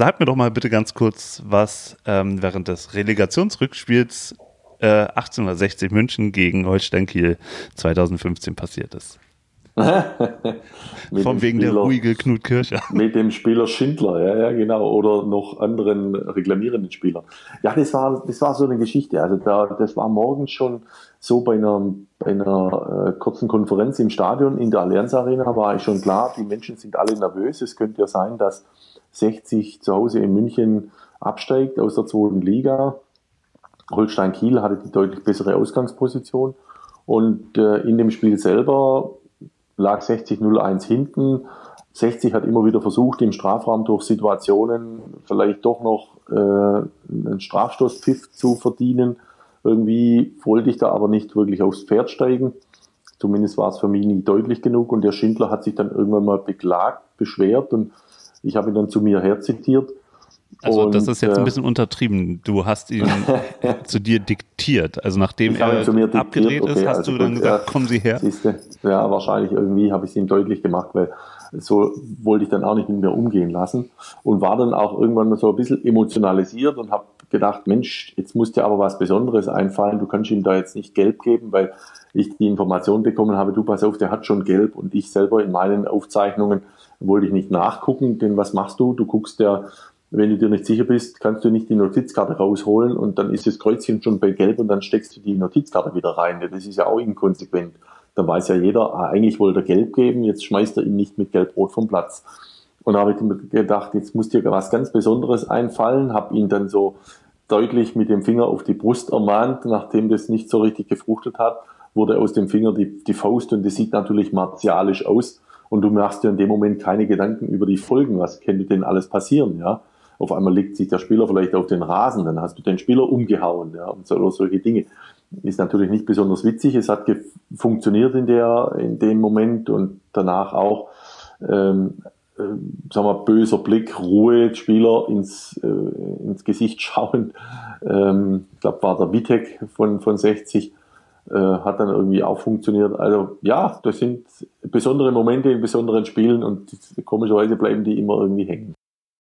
sag mir doch mal bitte ganz kurz, was ähm, während des Relegationsrückspiels äh, 1860 München gegen Holstein Kiel 2015 passiert ist. Von wegen Spieler, der ruhige Knut Kircher. Mit dem Spieler Schindler, ja, ja, genau. Oder noch anderen reklamierenden Spielern. Ja, das war, das war so eine Geschichte. Also da, das war morgens schon so bei einer, bei einer äh, kurzen Konferenz im Stadion in der Allianz Arena war ich schon klar, die Menschen sind alle nervös. Es könnte ja sein, dass 60 zu Hause in München absteigt aus der zweiten Liga. Holstein Kiel hatte die deutlich bessere Ausgangsposition. Und äh, in dem Spiel selber lag 60-01 hinten. 60 hat immer wieder versucht, im Strafraum durch Situationen vielleicht doch noch äh, einen Strafstoßpfiff zu verdienen. Irgendwie wollte ich da aber nicht wirklich aufs Pferd steigen. Zumindest war es für mich nie deutlich genug. Und der Schindler hat sich dann irgendwann mal beklagt, beschwert und ich habe ihn dann zu mir herzitiert. Also und, das ist jetzt ein äh, bisschen untertrieben. Du hast ihn zu dir diktiert. Also nachdem er abgedreht okay, ist, hast also du dann gut, gesagt, ja, kommen Sie her. Siehste, ja, wahrscheinlich irgendwie habe ich es ihm deutlich gemacht, weil so wollte ich dann auch nicht mit mir umgehen lassen und war dann auch irgendwann so ein bisschen emotionalisiert und habe gedacht, Mensch, jetzt muss dir aber was Besonderes einfallen. Du kannst ihm da jetzt nicht gelb geben, weil ich die Information bekommen habe, du pass auf, der hat schon gelb und ich selber in meinen Aufzeichnungen wollte ich nicht nachgucken, denn was machst du? Du guckst der wenn du dir nicht sicher bist, kannst du nicht die Notizkarte rausholen und dann ist das Kreuzchen schon bei Gelb und dann steckst du die Notizkarte wieder rein. Das ist ja auch inkonsequent. Da weiß ja jeder, ah, eigentlich wollte er Gelb geben, jetzt schmeißt er ihn nicht mit Gelb-Rot vom Platz. Und da habe ich mir gedacht, jetzt muss dir was ganz Besonderes einfallen, habe ihn dann so deutlich mit dem Finger auf die Brust ermahnt, nachdem das nicht so richtig gefruchtet hat, wurde aus dem Finger die, die Faust und das sieht natürlich martialisch aus und du machst dir in dem Moment keine Gedanken über die Folgen, was könnte denn alles passieren, ja auf einmal legt sich der Spieler vielleicht auf den Rasen, dann hast du den Spieler umgehauen, ja, und so, oder solche Dinge. Ist natürlich nicht besonders witzig, es hat funktioniert in der, in dem Moment und danach auch, ähm, äh, sagen wir, böser Blick, Ruhe, Spieler ins, äh, ins Gesicht schauen. Ähm, ich glaube, war der Witek von, von 60, äh, hat dann irgendwie auch funktioniert. Also ja, das sind besondere Momente in besonderen Spielen und komischerweise bleiben die immer irgendwie hängen.